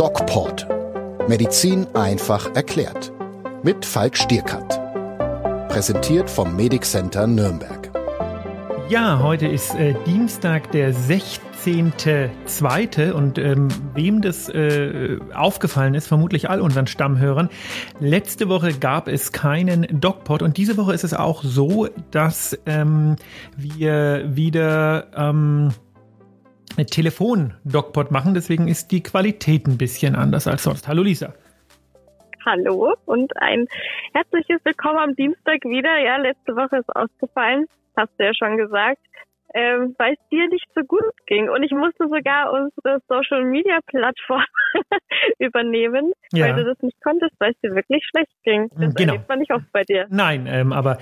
DocPort. Medizin einfach erklärt. Mit Falk Stierkant. Präsentiert vom Medic Center Nürnberg. Ja, heute ist äh, Dienstag, der 16.2. Und ähm, wem das äh, aufgefallen ist, vermutlich all unseren Stammhörern, letzte Woche gab es keinen DocPod und diese Woche ist es auch so, dass ähm, wir wieder... Ähm, Telefon-DocPod machen. Deswegen ist die Qualität ein bisschen anders als sonst. Hallo Lisa. Hallo und ein herzliches Willkommen am Dienstag wieder. Ja, letzte Woche ist ausgefallen, hast du ja schon gesagt, ähm, weil es dir nicht so gut ging. Und ich musste sogar unsere Social Media Plattform übernehmen, ja. weil du das nicht konntest, weil es dir wirklich schlecht ging. Das genau. erlebt man nicht oft bei dir. Nein, ähm, aber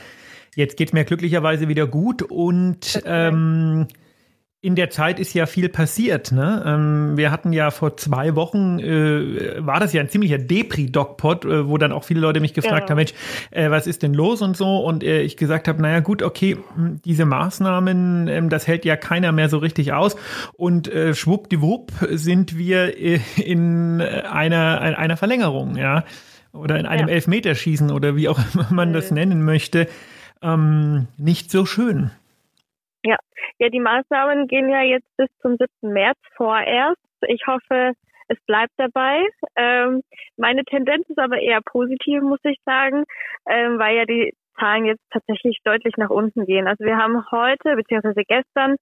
jetzt geht es mir glücklicherweise wieder gut und ähm, in der Zeit ist ja viel passiert. Ne? Ähm, wir hatten ja vor zwei Wochen, äh, war das ja ein ziemlicher Depri-Dogpot, äh, wo dann auch viele Leute mich gefragt ja. haben, Mensch, äh, was ist denn los und so? Und äh, ich gesagt habe, naja gut, okay, hm, diese Maßnahmen, ähm, das hält ja keiner mehr so richtig aus. Und äh, schwuppdiwupp sind wir in einer, einer Verlängerung, ja. Oder in einem ja. Elfmeterschießen oder wie auch immer man das nennen möchte. Ähm, nicht so schön. Ja, ja, die Maßnahmen gehen ja jetzt bis zum 7. März vorerst. Ich hoffe, es bleibt dabei. Ähm, meine Tendenz ist aber eher positiv, muss ich sagen, ähm, weil ja die Zahlen jetzt tatsächlich deutlich nach unten gehen. Also wir haben heute beziehungsweise gestern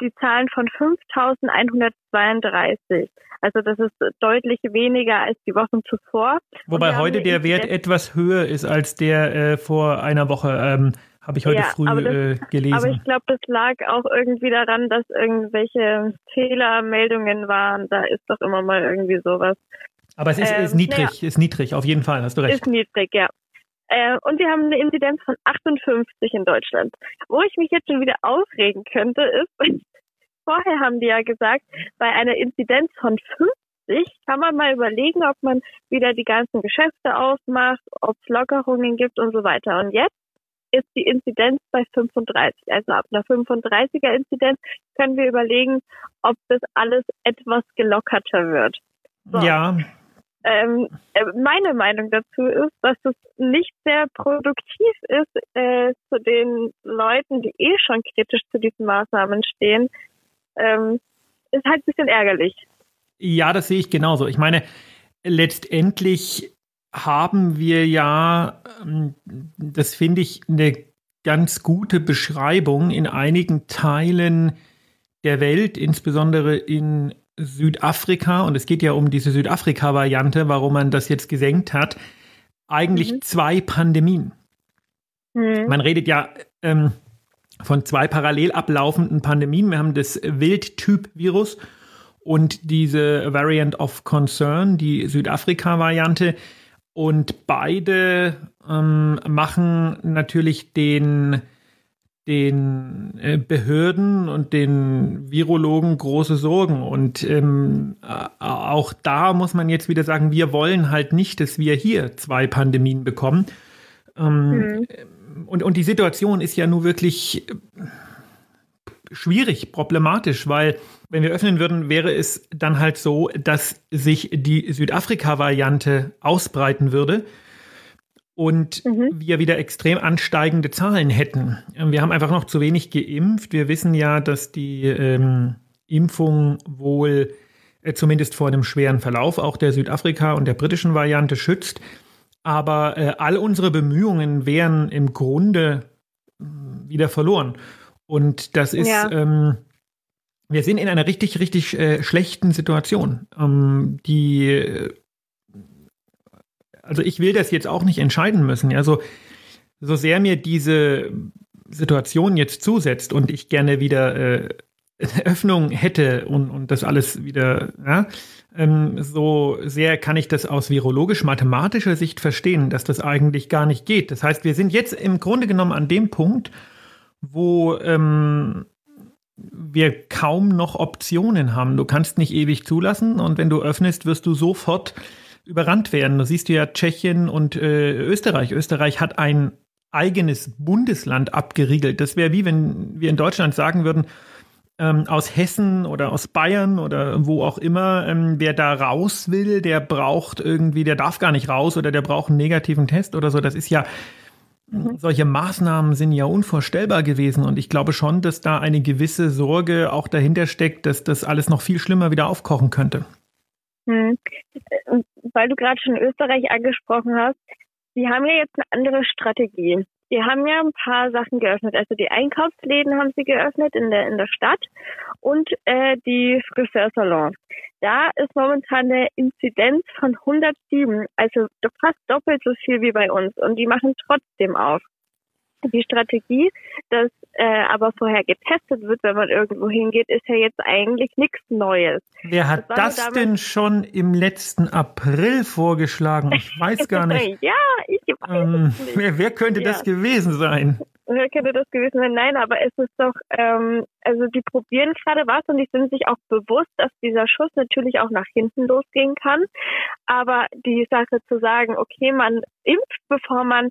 die Zahlen von 5.132. Also das ist deutlich weniger als die Wochen zuvor. Wobei heute der Wert etwas höher ist als der äh, vor einer Woche. Ähm, habe ich heute ja, früh das, äh, gelesen. Aber ich glaube, das lag auch irgendwie daran, dass irgendwelche Fehlermeldungen waren. Da ist doch immer mal irgendwie sowas. Aber es ist, ähm, ist niedrig, ja. ist niedrig, auf jeden Fall, hast du recht. Ist niedrig, ja. Äh, und wir haben eine Inzidenz von 58 in Deutschland. Wo ich mich jetzt schon wieder aufregen könnte, ist, vorher haben die ja gesagt, bei einer Inzidenz von 50 kann man mal überlegen, ob man wieder die ganzen Geschäfte aufmacht, ob es Lockerungen gibt und so weiter. Und jetzt ist die Inzidenz bei 35. Also ab einer 35er Inzidenz können wir überlegen, ob das alles etwas gelockerter wird. So. Ja. Ähm, äh, meine Meinung dazu ist, dass es nicht sehr produktiv ist, äh, zu den Leuten, die eh schon kritisch zu diesen Maßnahmen stehen, ähm, ist halt ein bisschen ärgerlich. Ja, das sehe ich genauso. Ich meine, letztendlich haben wir ja, ähm, das finde ich eine ganz gute Beschreibung in einigen Teilen der Welt, insbesondere in Südafrika, und es geht ja um diese Südafrika-Variante, warum man das jetzt gesenkt hat, eigentlich mhm. zwei Pandemien. Mhm. Man redet ja ähm, von zwei parallel ablaufenden Pandemien. Wir haben das Wildtyp-Virus und diese Variant of Concern, die Südafrika-Variante. Und beide ähm, machen natürlich den, den äh, Behörden und den Virologen große Sorgen. Und ähm, äh, auch da muss man jetzt wieder sagen, wir wollen halt nicht, dass wir hier zwei Pandemien bekommen. Ähm, mhm. und, und die Situation ist ja nur wirklich schwierig, problematisch, weil wenn wir öffnen würden, wäre es dann halt so, dass sich die Südafrika-Variante ausbreiten würde und mhm. wir wieder extrem ansteigende Zahlen hätten. Wir haben einfach noch zu wenig geimpft. Wir wissen ja, dass die ähm, Impfung wohl äh, zumindest vor einem schweren Verlauf auch der Südafrika- und der britischen Variante schützt. Aber äh, all unsere Bemühungen wären im Grunde äh, wieder verloren. Und das ist, ja. ähm, wir sind in einer richtig, richtig äh, schlechten Situation. Ähm, die, äh, also ich will das jetzt auch nicht entscheiden müssen. Also so sehr mir diese Situation jetzt zusetzt und ich gerne wieder äh, Öffnung hätte und, und das alles wieder, ja, ähm, so sehr kann ich das aus virologisch-mathematischer Sicht verstehen, dass das eigentlich gar nicht geht. Das heißt, wir sind jetzt im Grunde genommen an dem Punkt, wo ähm, wir kaum noch Optionen haben. Du kannst nicht ewig zulassen und wenn du öffnest, wirst du sofort überrannt werden. Du siehst ja Tschechien und äh, Österreich. Österreich hat ein eigenes Bundesland abgeriegelt. Das wäre wie wenn wir in Deutschland sagen würden, ähm, aus Hessen oder aus Bayern oder wo auch immer, ähm, wer da raus will, der braucht irgendwie, der darf gar nicht raus oder der braucht einen negativen Test oder so. Das ist ja, mhm. solche Maßnahmen sind ja unvorstellbar gewesen und ich glaube schon, dass da eine gewisse Sorge auch dahinter steckt, dass das alles noch viel schlimmer wieder aufkochen könnte. Hm. Weil du gerade schon Österreich angesprochen hast, Sie haben ja jetzt eine andere Strategie. Die haben ja ein paar Sachen geöffnet. Also die Einkaufsläden haben sie geöffnet in der in der Stadt und äh, die Friseursalons. Da ist momentan eine Inzidenz von 107, also fast doppelt so viel wie bei uns. Und die machen trotzdem auf die Strategie, dass äh, aber vorher getestet wird, wenn man irgendwo hingeht, ist ja jetzt eigentlich nichts Neues. Wer hat das, das denn schon im letzten April vorgeschlagen? Ich weiß gar nicht. ja, ich weiß ähm, wer, wer, könnte ja. das gewesen sein? Wer könnte das gewesen sein? Nein, aber es ist doch, ähm, also die probieren gerade was und die sind sich auch bewusst, dass dieser Schuss natürlich auch nach hinten losgehen kann. Aber die Sache zu sagen, okay, man impft, bevor man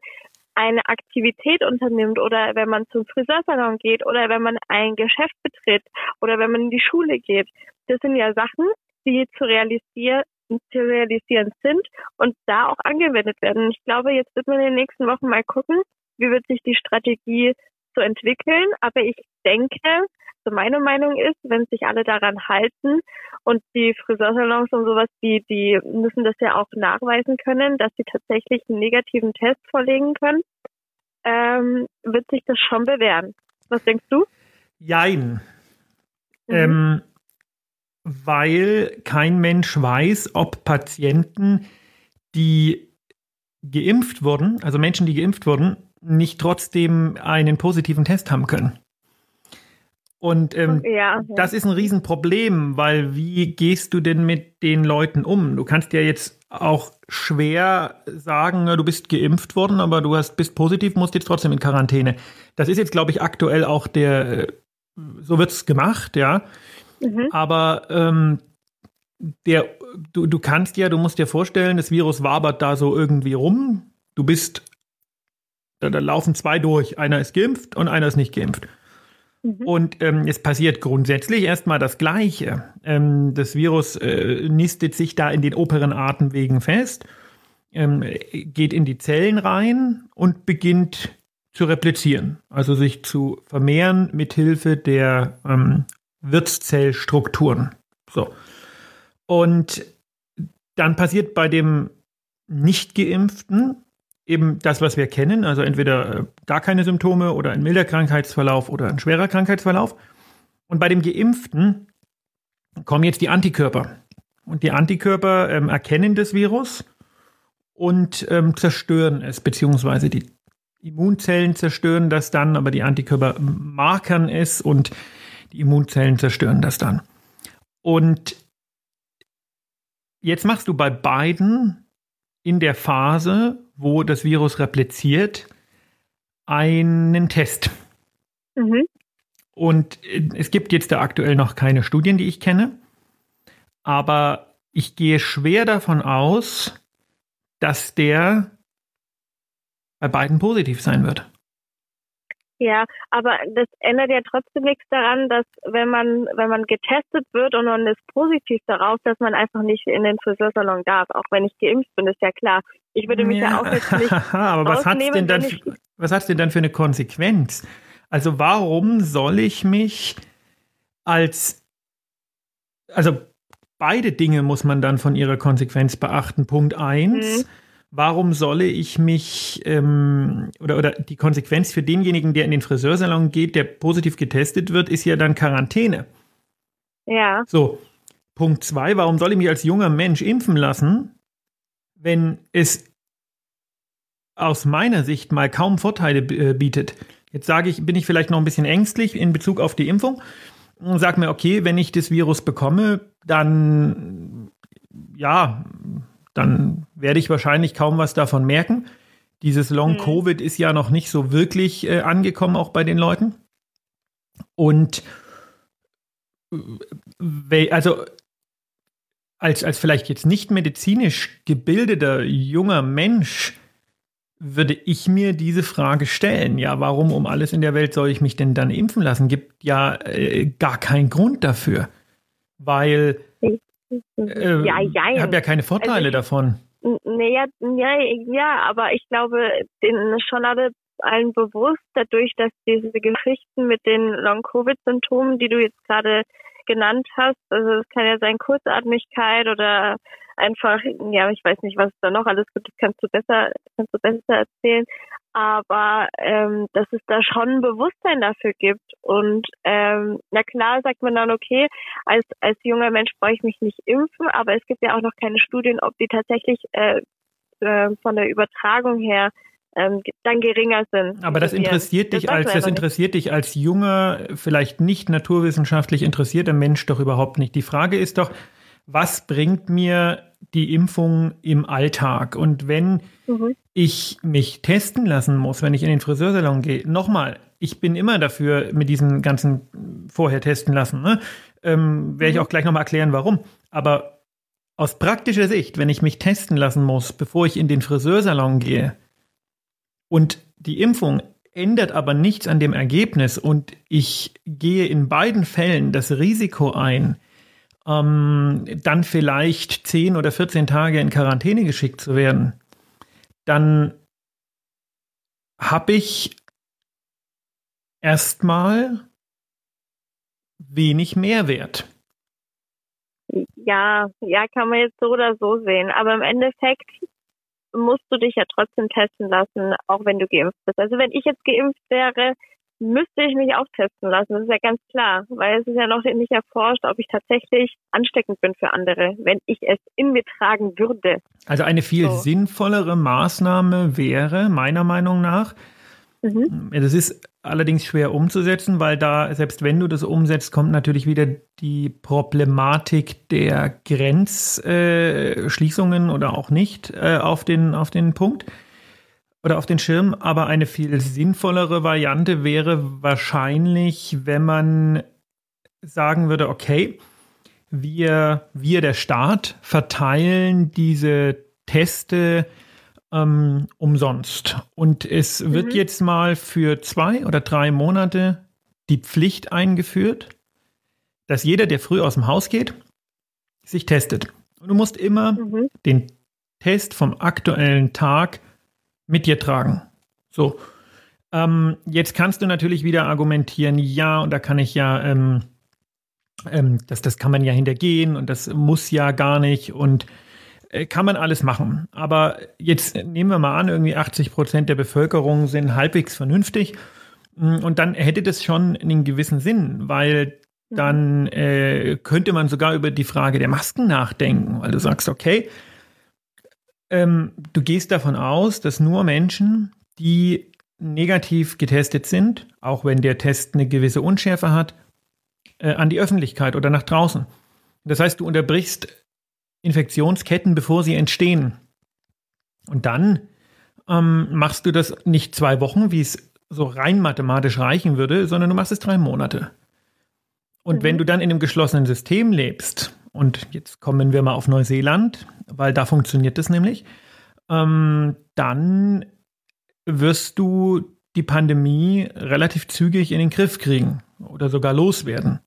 eine Aktivität unternimmt oder wenn man zum Friseursalon geht oder wenn man ein Geschäft betritt oder wenn man in die Schule geht. Das sind ja Sachen, die zu realisieren, zu realisieren sind und da auch angewendet werden. Ich glaube, jetzt wird man in den nächsten Wochen mal gucken, wie wird sich die Strategie so entwickeln. Aber ich denke, so meine Meinung ist, wenn sich alle daran halten und die Friseursalons und sowas, die, die müssen das ja auch nachweisen können, dass sie tatsächlich einen negativen Test vorlegen können, ähm, wird sich das schon bewähren. Was denkst du? Jein. Mhm. Ähm, weil kein Mensch weiß, ob Patienten, die geimpft wurden, also Menschen, die geimpft wurden, nicht trotzdem einen positiven Test haben können. Und ähm, ja, ja. das ist ein Riesenproblem, weil wie gehst du denn mit den Leuten um? Du kannst ja jetzt auch schwer sagen, du bist geimpft worden, aber du hast, bist positiv, musst jetzt trotzdem in Quarantäne. Das ist jetzt, glaube ich, aktuell auch der, äh, so wird es gemacht, ja. Mhm. Aber ähm, der, du, du kannst ja, du musst dir vorstellen, das Virus wabert da so irgendwie rum. Du bist, da, da laufen zwei durch. Einer ist geimpft und einer ist nicht geimpft. Mhm. Und ähm, es passiert grundsätzlich erstmal das Gleiche. Ähm, das Virus äh, nistet sich da in den oberen Atemwegen fest, ähm, geht in die Zellen rein und beginnt zu replizieren, also sich zu vermehren mit Hilfe der ähm, Wirtszellstrukturen. So. Und dann passiert bei dem nicht geimpften eben das, was wir kennen, also entweder äh, gar keine Symptome oder ein milder Krankheitsverlauf oder ein schwerer Krankheitsverlauf. Und bei dem Geimpften kommen jetzt die Antikörper. Und die Antikörper ähm, erkennen das Virus und ähm, zerstören es, beziehungsweise die Immunzellen zerstören das dann, aber die Antikörper markern es und die Immunzellen zerstören das dann. Und jetzt machst du bei beiden in der Phase, wo das Virus repliziert, einen Test. Mhm. Und es gibt jetzt da aktuell noch keine Studien, die ich kenne, aber ich gehe schwer davon aus, dass der bei beiden positiv sein wird. Ja, aber das ändert ja trotzdem nichts daran, dass wenn man, wenn man getestet wird und man ist positiv darauf, dass man einfach nicht in den Friseursalon darf. Auch wenn ich geimpft bin, ist ja klar. Ich würde mich ja, ja auch jetzt nicht. aber was hat's denn dann, was hat's denn dann für eine Konsequenz? Also warum soll ich mich als, also beide Dinge muss man dann von ihrer Konsequenz beachten. Punkt eins. Mhm warum solle ich mich ähm, oder, oder die Konsequenz für denjenigen, der in den Friseursalon geht, der positiv getestet wird, ist ja dann Quarantäne. Ja. So, Punkt zwei, warum soll ich mich als junger Mensch impfen lassen, wenn es aus meiner Sicht mal kaum Vorteile äh, bietet? Jetzt sage ich, bin ich vielleicht noch ein bisschen ängstlich in Bezug auf die Impfung und sage mir, okay, wenn ich das Virus bekomme, dann ja, dann werde ich wahrscheinlich kaum was davon merken. Dieses Long-Covid mhm. ist ja noch nicht so wirklich äh, angekommen, auch bei den Leuten. Und äh, also als, als vielleicht jetzt nicht medizinisch gebildeter junger Mensch würde ich mir diese Frage stellen. Ja, warum um alles in der Welt soll ich mich denn dann impfen lassen? Gibt ja äh, gar keinen Grund dafür. Weil äh, ja, ja, ich habe ja keine Vorteile also ich, davon. Naja, ja, ja, aber ich glaube, ist schon alle allen bewusst, dadurch, dass diese Geschichten mit den Long-Covid-Symptomen, die du jetzt gerade genannt hast, also es kann ja sein Kurzatmigkeit oder einfach, ja, ich weiß nicht, was es da noch alles gibt, das kannst du besser, kannst du besser erzählen. Aber ähm, dass es da schon ein Bewusstsein dafür gibt. Und ähm, na klar sagt man dann, okay, als, als junger Mensch brauche ich mich nicht impfen, aber es gibt ja auch noch keine Studien, ob die tatsächlich äh, äh, von der Übertragung her ähm, dann geringer sind. Aber das interessiert dich das als das interessiert dich als junger, vielleicht nicht naturwissenschaftlich interessierter Mensch doch überhaupt nicht. Die Frage ist doch, was bringt mir die Impfung im Alltag? Und wenn mhm. ich mich testen lassen muss, wenn ich in den Friseursalon gehe, nochmal, ich bin immer dafür mit diesen ganzen vorher testen lassen. Ne? Ähm, Werde ich mhm. auch gleich nochmal erklären, warum. Aber aus praktischer Sicht, wenn ich mich testen lassen muss, bevor ich in den Friseursalon gehe, und die Impfung ändert aber nichts an dem Ergebnis und ich gehe in beiden Fällen das Risiko ein, ähm, dann vielleicht 10 oder 14 Tage in Quarantäne geschickt zu werden, dann habe ich erstmal wenig Mehrwert. Ja, ja, kann man jetzt so oder so sehen. Aber im Endeffekt musst du dich ja trotzdem testen lassen, auch wenn du geimpft bist. Also wenn ich jetzt geimpft wäre, müsste ich mich auch testen lassen. Das ist ja ganz klar, weil es ist ja noch nicht erforscht, ob ich tatsächlich ansteckend bin für andere, wenn ich es in mir tragen würde. Also eine viel so. sinnvollere Maßnahme wäre, meiner Meinung nach, mhm. das ist allerdings schwer umzusetzen, weil da, selbst wenn du das umsetzt, kommt natürlich wieder die Problematik der Grenzschließungen äh, oder auch nicht äh, auf, den, auf den Punkt oder auf den Schirm, aber eine viel sinnvollere Variante wäre wahrscheinlich, wenn man sagen würde, okay, wir, wir der Staat verteilen diese Teste ähm, umsonst. Und es mhm. wird jetzt mal für zwei oder drei Monate die Pflicht eingeführt, dass jeder, der früh aus dem Haus geht, sich testet. Und du musst immer mhm. den Test vom aktuellen Tag mit dir tragen. So. Ähm, jetzt kannst du natürlich wieder argumentieren, ja, und da kann ich ja, ähm, ähm, das, das kann man ja hintergehen und das muss ja gar nicht und äh, kann man alles machen. Aber jetzt nehmen wir mal an, irgendwie 80 Prozent der Bevölkerung sind halbwegs vernünftig. Mm, und dann hätte das schon einen gewissen Sinn, weil dann äh, könnte man sogar über die Frage der Masken nachdenken, weil du sagst, okay, ähm, du gehst davon aus, dass nur Menschen, die negativ getestet sind, auch wenn der Test eine gewisse Unschärfe hat, äh, an die Öffentlichkeit oder nach draußen. Das heißt, du unterbrichst Infektionsketten, bevor sie entstehen. Und dann ähm, machst du das nicht zwei Wochen, wie es so rein mathematisch reichen würde, sondern du machst es drei Monate. Und mhm. wenn du dann in einem geschlossenen System lebst, und jetzt kommen wir mal auf Neuseeland, weil da funktioniert das nämlich, ähm, dann wirst du die Pandemie relativ zügig in den Griff kriegen oder sogar loswerden.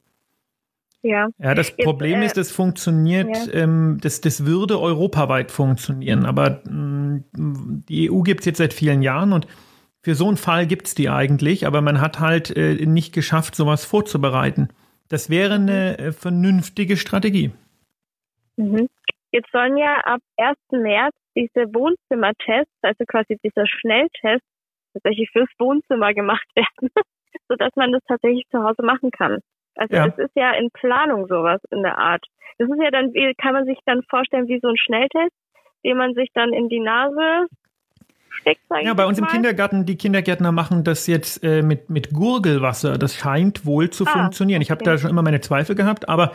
Ja. Ja, das Jetzt, Problem äh, ist, das funktioniert, ja. ähm, das, das würde europaweit funktionieren, aber mh, mm, die EU gibt es jetzt seit vielen Jahren und für so einen Fall gibt es die eigentlich, aber man hat halt äh, nicht geschafft, sowas vorzubereiten. Das wäre eine äh, vernünftige Strategie. Mhm. Jetzt sollen ja ab 1. März diese Wohnzimmertests, also quasi dieser Schnelltest, tatsächlich fürs Wohnzimmer gemacht werden, sodass man das tatsächlich zu Hause machen kann. Also ja. es ist ja in Planung sowas in der Art. Das ist ja dann, kann man sich dann vorstellen wie so ein Schnelltest, den man sich dann in die Nase steckt. Ja, bei uns mal. im Kindergarten, die Kindergärtner machen das jetzt äh, mit, mit Gurgelwasser. Das scheint wohl zu ah, funktionieren. Ich habe da schon immer meine Zweifel gehabt, aber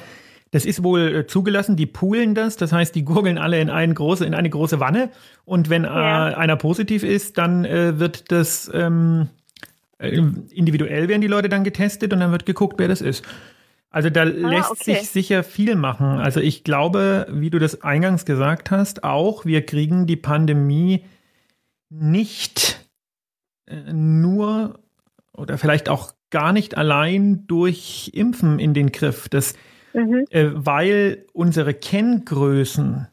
das ist wohl äh, zugelassen, die poolen das, das heißt, die gurgeln alle in, eine große, in eine große Wanne und wenn ja. äh, einer positiv ist, dann äh, wird das ähm, äh, individuell werden die Leute dann getestet und dann wird geguckt, wer das ist. Also da ah, lässt okay. sich sicher viel machen. Also ich glaube, wie du das eingangs gesagt hast, auch wir kriegen die Pandemie nicht äh, nur oder vielleicht auch gar nicht allein durch Impfen in den Griff. Das, mhm. äh, weil unsere Kenngrößen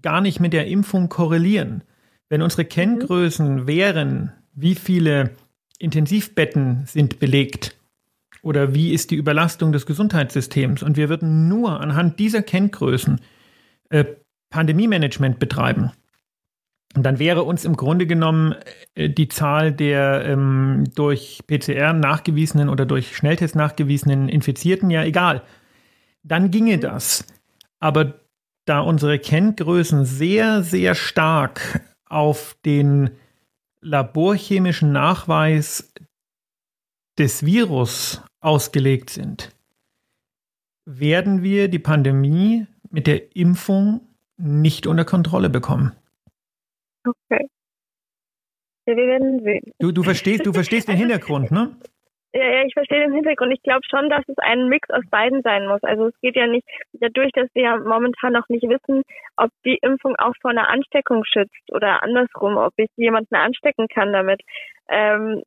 gar nicht mit der Impfung korrelieren. Wenn unsere Kenngrößen mhm. wären, wie viele Intensivbetten sind belegt oder wie ist die Überlastung des Gesundheitssystems und wir würden nur anhand dieser Kenngrößen äh, Pandemie-Management betreiben, dann wäre uns im Grunde genommen äh, die Zahl der ähm, durch PCR nachgewiesenen oder durch Schnelltest nachgewiesenen Infizierten ja egal. Dann ginge das. Aber da unsere Kenngrößen sehr, sehr stark auf den laborchemischen Nachweis des Virus ausgelegt sind, werden wir die Pandemie mit der Impfung nicht unter Kontrolle bekommen. Okay. Ja, wir werden sehen. Du, du verstehst, du verstehst den Hintergrund, ne? Ja, ja, ich verstehe den Hintergrund. Ich glaube schon, dass es ein Mix aus beiden sein muss. Also es geht ja nicht dadurch, dass wir ja momentan noch nicht wissen, ob die Impfung auch vor einer Ansteckung schützt oder andersrum, ob ich jemanden anstecken kann damit. Ähm,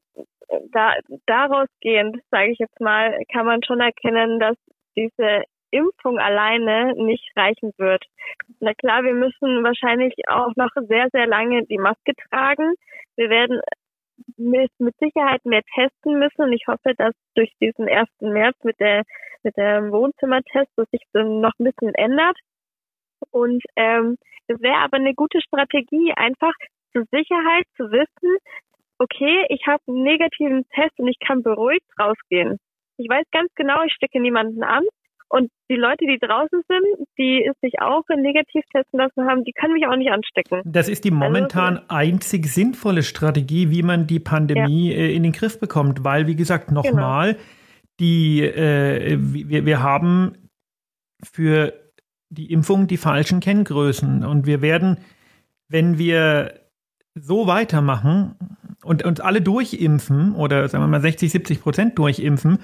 da, daraus gehend, sage ich jetzt mal, kann man schon erkennen, dass diese Impfung alleine nicht reichen wird. Na klar, wir müssen wahrscheinlich auch noch sehr, sehr lange die Maske tragen. Wir werden mit, Sicherheit mehr testen müssen und ich hoffe, dass durch diesen 1. März mit der mit dem Wohnzimmertest, dass sich noch ein bisschen ändert. Und ähm, es wäre aber eine gute Strategie, einfach zur Sicherheit zu wissen, okay, ich habe einen negativen Test und ich kann beruhigt rausgehen. Ich weiß ganz genau, ich stecke niemanden an und die Leute, die draußen sind, die sich auch negativ testen lassen haben, die können mich auch nicht anstecken. Das ist die also, momentan also, einzig sinnvolle Strategie, wie man die Pandemie ja. Äh, in den Griff bekommt. Weil, wie gesagt, nochmal, genau. die, äh, wir, wir haben für die Impfung die falschen Kenngrößen. Und wir werden, wenn wir so weitermachen und uns alle durchimpfen oder sagen wir mal 60, 70 Prozent durchimpfen,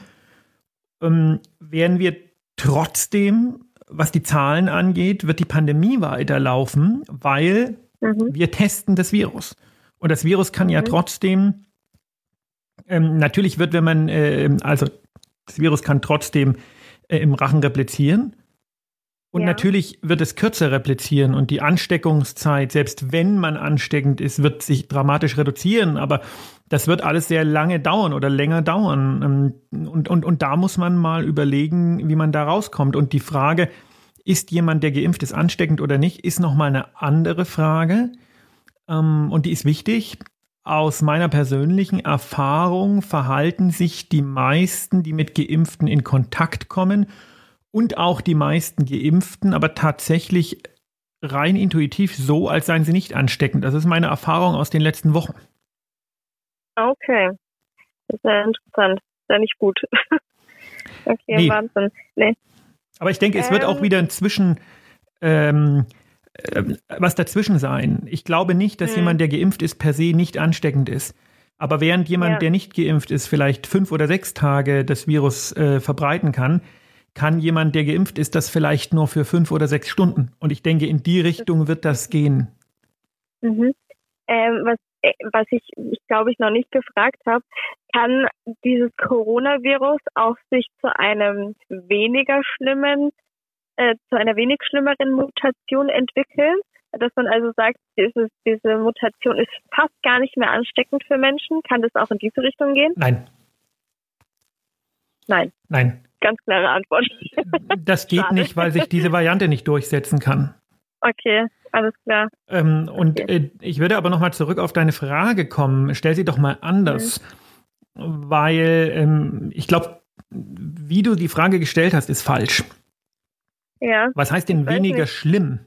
ähm, werden wir Trotzdem, was die Zahlen angeht, wird die Pandemie weiterlaufen, weil mhm. wir testen das Virus. Und das Virus kann mhm. ja trotzdem, ähm, natürlich wird, wenn man, äh, also das Virus kann trotzdem äh, im Rachen replizieren. Und ja. natürlich wird es kürzer replizieren und die Ansteckungszeit, selbst wenn man ansteckend ist, wird sich dramatisch reduzieren. Aber das wird alles sehr lange dauern oder länger dauern. Ähm, und, und, und da muss man mal überlegen, wie man da rauskommt. Und die Frage, ist jemand, der geimpft ist, ansteckend oder nicht, ist nochmal eine andere Frage. Ähm, und die ist wichtig. Aus meiner persönlichen Erfahrung verhalten sich die meisten, die mit Geimpften in Kontakt kommen und auch die meisten Geimpften, aber tatsächlich rein intuitiv so, als seien sie nicht ansteckend. Das ist meine Erfahrung aus den letzten Wochen. Okay. Das ist ja interessant. Ist ja nicht gut. okay, nee. Wahnsinn. Nee. Aber ich denke, es ähm, wird auch ähm. wieder inzwischen ähm, äh, was dazwischen sein. Ich glaube nicht, dass hm. jemand, der geimpft ist, per se nicht ansteckend ist. Aber während jemand, ja. der nicht geimpft ist, vielleicht fünf oder sechs Tage das Virus äh, verbreiten kann, kann jemand, der geimpft ist, das vielleicht nur für fünf oder sechs Stunden. Und ich denke, in die Richtung wird das gehen. Mhm. Ähm, was äh, was ich, ich glaube ich noch nicht gefragt habe, kann dieses Coronavirus auch sich zu einem weniger schlimmen, äh, zu einer wenig schlimmeren Mutation entwickeln? Dass man also sagt, dieses, diese Mutation ist fast gar nicht mehr ansteckend für Menschen. Kann das auch in diese Richtung gehen? Nein. Nein. Nein. Ganz klare Antwort. Das geht Schade. nicht, weil sich diese Variante nicht durchsetzen kann. Okay alles klar. Ähm, und äh, ich würde aber nochmal zurück auf deine Frage kommen. Stell sie doch mal anders, mhm. weil ähm, ich glaube, wie du die Frage gestellt hast, ist falsch. Ja. Was heißt denn weniger nicht. schlimm?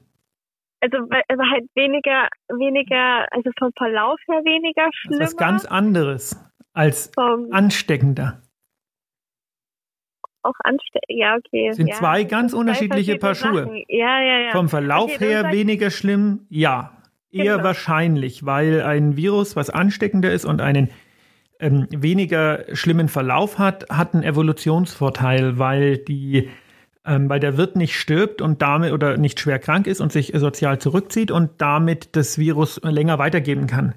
Also, also halt weniger, weniger, also vom Verlauf her weniger schlimm. Das ist was ganz anderes als vom ansteckender auch anstecken. Ja, okay. Sind ja, zwei ganz unterschiedliche Paar Schuhe. Ja, ja, ja. Vom Verlauf okay, her weniger schlimm, ja. Eher genau. wahrscheinlich, weil ein Virus, was ansteckender ist und einen ähm, weniger schlimmen Verlauf hat, hat einen Evolutionsvorteil, weil die ähm, weil der Wirt nicht stirbt und damit oder nicht schwer krank ist und sich sozial zurückzieht und damit das Virus länger weitergeben kann.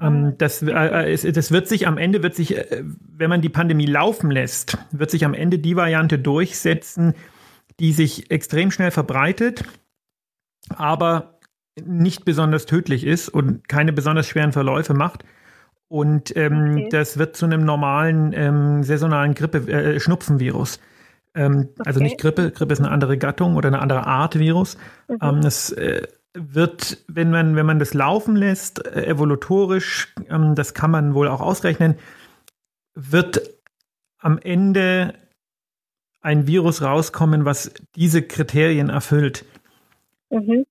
Ähm, das, äh, äh, das wird sich am Ende, wird sich, äh, wenn man die Pandemie laufen lässt, wird sich am Ende die Variante durchsetzen, die sich extrem schnell verbreitet, aber nicht besonders tödlich ist und keine besonders schweren Verläufe macht. Und ähm, okay. das wird zu einem normalen ähm, saisonalen Grippe, äh, Schnupfenvirus. Ähm, okay. Also nicht Grippe, Grippe ist eine andere Gattung oder eine andere Art Virus. Mhm. Ähm, das äh, wird, wenn man, wenn man das laufen lässt, äh, evolutorisch, ähm, das kann man wohl auch ausrechnen, wird am Ende ein Virus rauskommen, was diese Kriterien erfüllt. Mhm.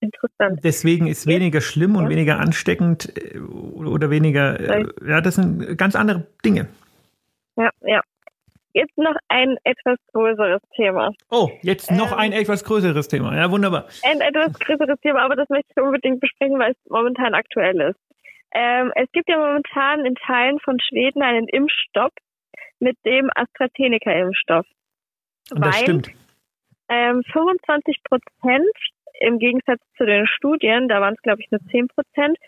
Interessant. Deswegen ist weniger schlimm und ja. weniger ansteckend äh, oder weniger, äh, ja, das sind ganz andere Dinge. Ja, ja. Jetzt noch ein etwas größeres Thema. Oh, jetzt noch ähm, ein etwas größeres Thema. Ja, wunderbar. Ein etwas größeres Thema, aber das möchte ich unbedingt besprechen, weil es momentan aktuell ist. Ähm, es gibt ja momentan in Teilen von Schweden einen Impfstopp mit dem AstraZeneca-Impfstoff. Und das stimmt. Ähm, 25 Prozent im Gegensatz zu den Studien, da waren es glaube ich nur 10 Prozent,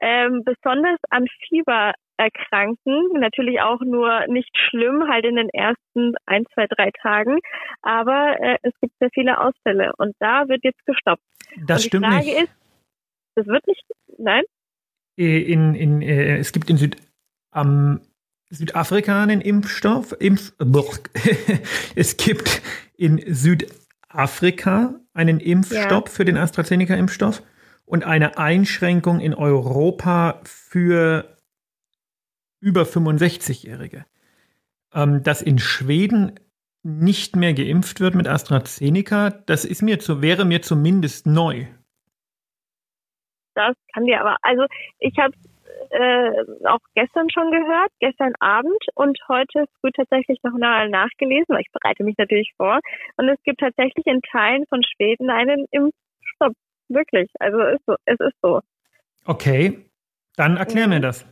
ähm, besonders an Fieber erkranken. Natürlich auch nur nicht schlimm, halt in den ersten ein, zwei, drei Tagen. Aber äh, es gibt sehr viele Ausfälle und da wird jetzt gestoppt. Das stimmt Frage nicht. Ist, das wird nicht, nein? Äh, in, in, äh, es gibt in Süd, am Südafrika einen Impfstoff. Impf, es gibt in Südafrika einen Impfstoff ja. für den AstraZeneca-Impfstoff und eine Einschränkung in Europa für über 65-Jährige. Ähm, dass in Schweden nicht mehr geimpft wird mit AstraZeneca, das ist mir zu, wäre mir zumindest neu. Das kann dir aber, also ich habe äh, auch gestern schon gehört, gestern Abend und heute früh tatsächlich noch mal nachgelesen, weil ich bereite mich natürlich vor. Und es gibt tatsächlich in Teilen von Schweden einen Impfstopp. Wirklich. Also ist so, es ist so. Okay, dann erklär mhm. mir das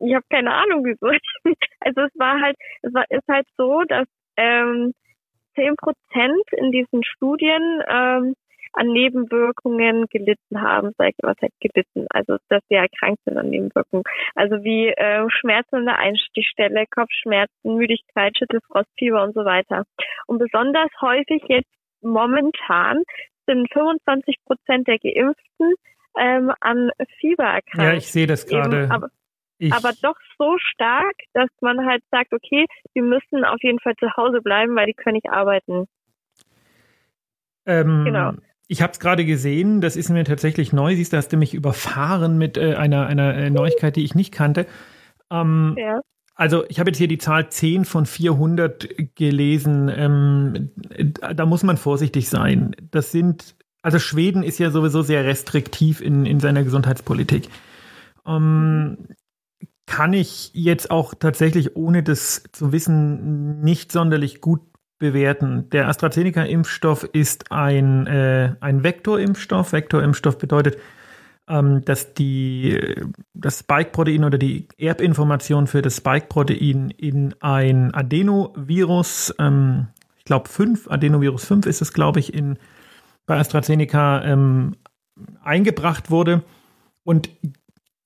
ich habe keine Ahnung wieso. Also es war halt, es war ist halt so, dass ähm, 10 Prozent in diesen Studien ähm, an Nebenwirkungen gelitten haben, sag ich, was heißt gelitten, also dass sie erkrankt sind an Nebenwirkungen. Also wie äh, Schmerzen an der Einstichstelle, Kopfschmerzen, Müdigkeit, Schüttelfrost, Fieber und so weiter. Und besonders häufig jetzt momentan sind 25 Prozent der Geimpften ähm, an Fieber erkrankt. Ja, ich sehe das gerade. Ich aber doch so stark, dass man halt sagt, okay, die müssen auf jeden Fall zu Hause bleiben, weil die können nicht arbeiten. Ähm, genau. Ich habe es gerade gesehen, das ist mir tatsächlich neu. Siehst du, hast du mich überfahren mit äh, einer, einer äh, Neuigkeit, die ich nicht kannte. Ähm, ja. Also ich habe jetzt hier die Zahl 10 von 400 gelesen. Ähm, da muss man vorsichtig sein. Das sind, also Schweden ist ja sowieso sehr restriktiv in, in seiner Gesundheitspolitik. Ähm, kann ich jetzt auch tatsächlich, ohne das zu wissen, nicht sonderlich gut bewerten. Der AstraZeneca-Impfstoff ist ein, äh, ein Vektorimpfstoff. Vektorimpfstoff bedeutet, ähm, dass die, das Spike-Protein oder die Erbinformation für das Spike-Protein in ein Adenovirus, ähm, ich glaube 5, Adenovirus 5 ist es, glaube ich, in, bei AstraZeneca ähm, eingebracht wurde. Und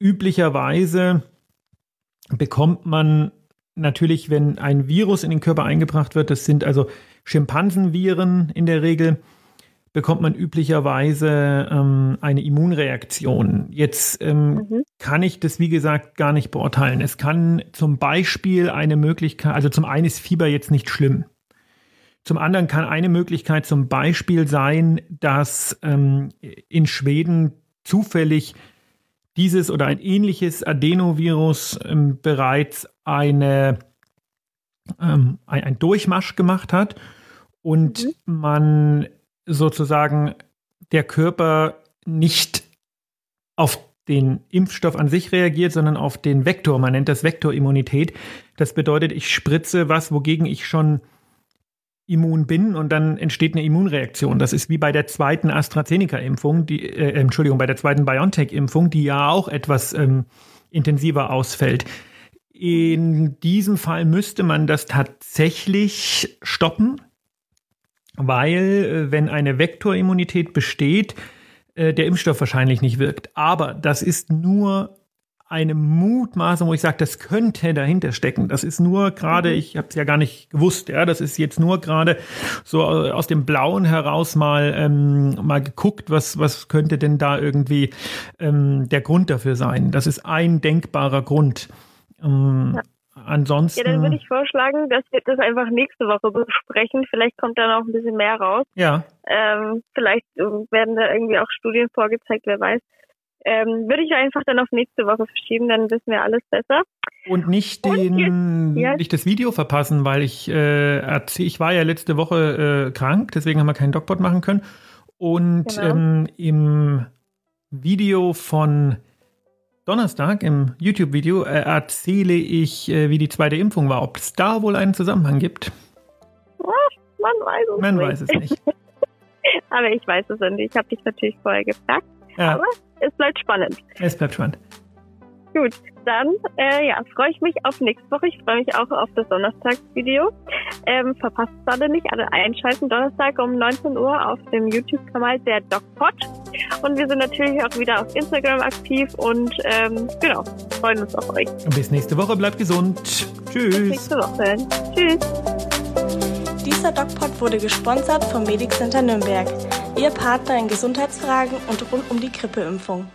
üblicherweise bekommt man natürlich, wenn ein Virus in den Körper eingebracht wird, das sind also Schimpansenviren in der Regel, bekommt man üblicherweise ähm, eine Immunreaktion. Jetzt ähm, mhm. kann ich das, wie gesagt, gar nicht beurteilen. Es kann zum Beispiel eine Möglichkeit, also zum einen ist Fieber jetzt nicht schlimm. Zum anderen kann eine Möglichkeit zum Beispiel sein, dass ähm, in Schweden zufällig dieses oder ein ähnliches Adenovirus ähm, bereits eine, ähm, ein, ein, Durchmarsch gemacht hat und mhm. man sozusagen der Körper nicht auf den Impfstoff an sich reagiert, sondern auf den Vektor. Man nennt das Vektorimmunität. Das bedeutet, ich spritze was, wogegen ich schon immun bin und dann entsteht eine Immunreaktion. Das ist wie bei der zweiten AstraZeneca-Impfung, die, äh, Entschuldigung, bei der zweiten BioNTech-Impfung, die ja auch etwas ähm, intensiver ausfällt. In diesem Fall müsste man das tatsächlich stoppen, weil äh, wenn eine Vektorimmunität besteht, äh, der Impfstoff wahrscheinlich nicht wirkt. Aber das ist nur eine Mutmaßung, wo ich sage, das könnte dahinter stecken. Das ist nur gerade, mhm. ich habe es ja gar nicht gewusst, ja, das ist jetzt nur gerade so aus dem Blauen heraus mal ähm, mal geguckt, was was könnte denn da irgendwie ähm, der Grund dafür sein. Das ist ein denkbarer Grund. Ähm, ja. Ansonsten. Ja, dann würde ich vorschlagen, dass wir das einfach nächste Woche besprechen. Vielleicht kommt da noch ein bisschen mehr raus. Ja. Ähm, vielleicht werden da irgendwie auch Studien vorgezeigt, wer weiß. Ähm, würde ich einfach dann auf nächste Woche verschieben, dann wissen wir alles besser. Und nicht den, ja. nicht das Video verpassen, weil ich äh, erzähl, ich war ja letzte Woche äh, krank, deswegen haben wir keinen Dogbot machen können. Und genau. ähm, im Video von Donnerstag, im YouTube-Video, äh, erzähle ich, äh, wie die zweite Impfung war. Ob es da wohl einen Zusammenhang gibt? man weiß es man nicht. weiß es nicht. Aber ich weiß es nicht. Ich habe dich natürlich vorher gefragt. Ja. Aber es bleibt spannend. Es bleibt spannend. Gut, dann äh, ja, freue ich mich auf nächste Woche. Ich freue mich auch auf das Donnerstagsvideo. Ähm, verpasst es alle nicht, alle einschalten. Donnerstag um 19 Uhr auf dem YouTube-Kanal der DocPod. Und wir sind natürlich auch wieder auf Instagram aktiv und ähm, genau, freuen uns auf euch. Und bis nächste Woche, bleibt gesund. Tschüss. Bis nächste Woche. Tschüss. Dieser DocPod wurde gesponsert vom Medic Center Nürnberg. Ihr Partner in Gesundheitsfragen und rund um die Grippeimpfung.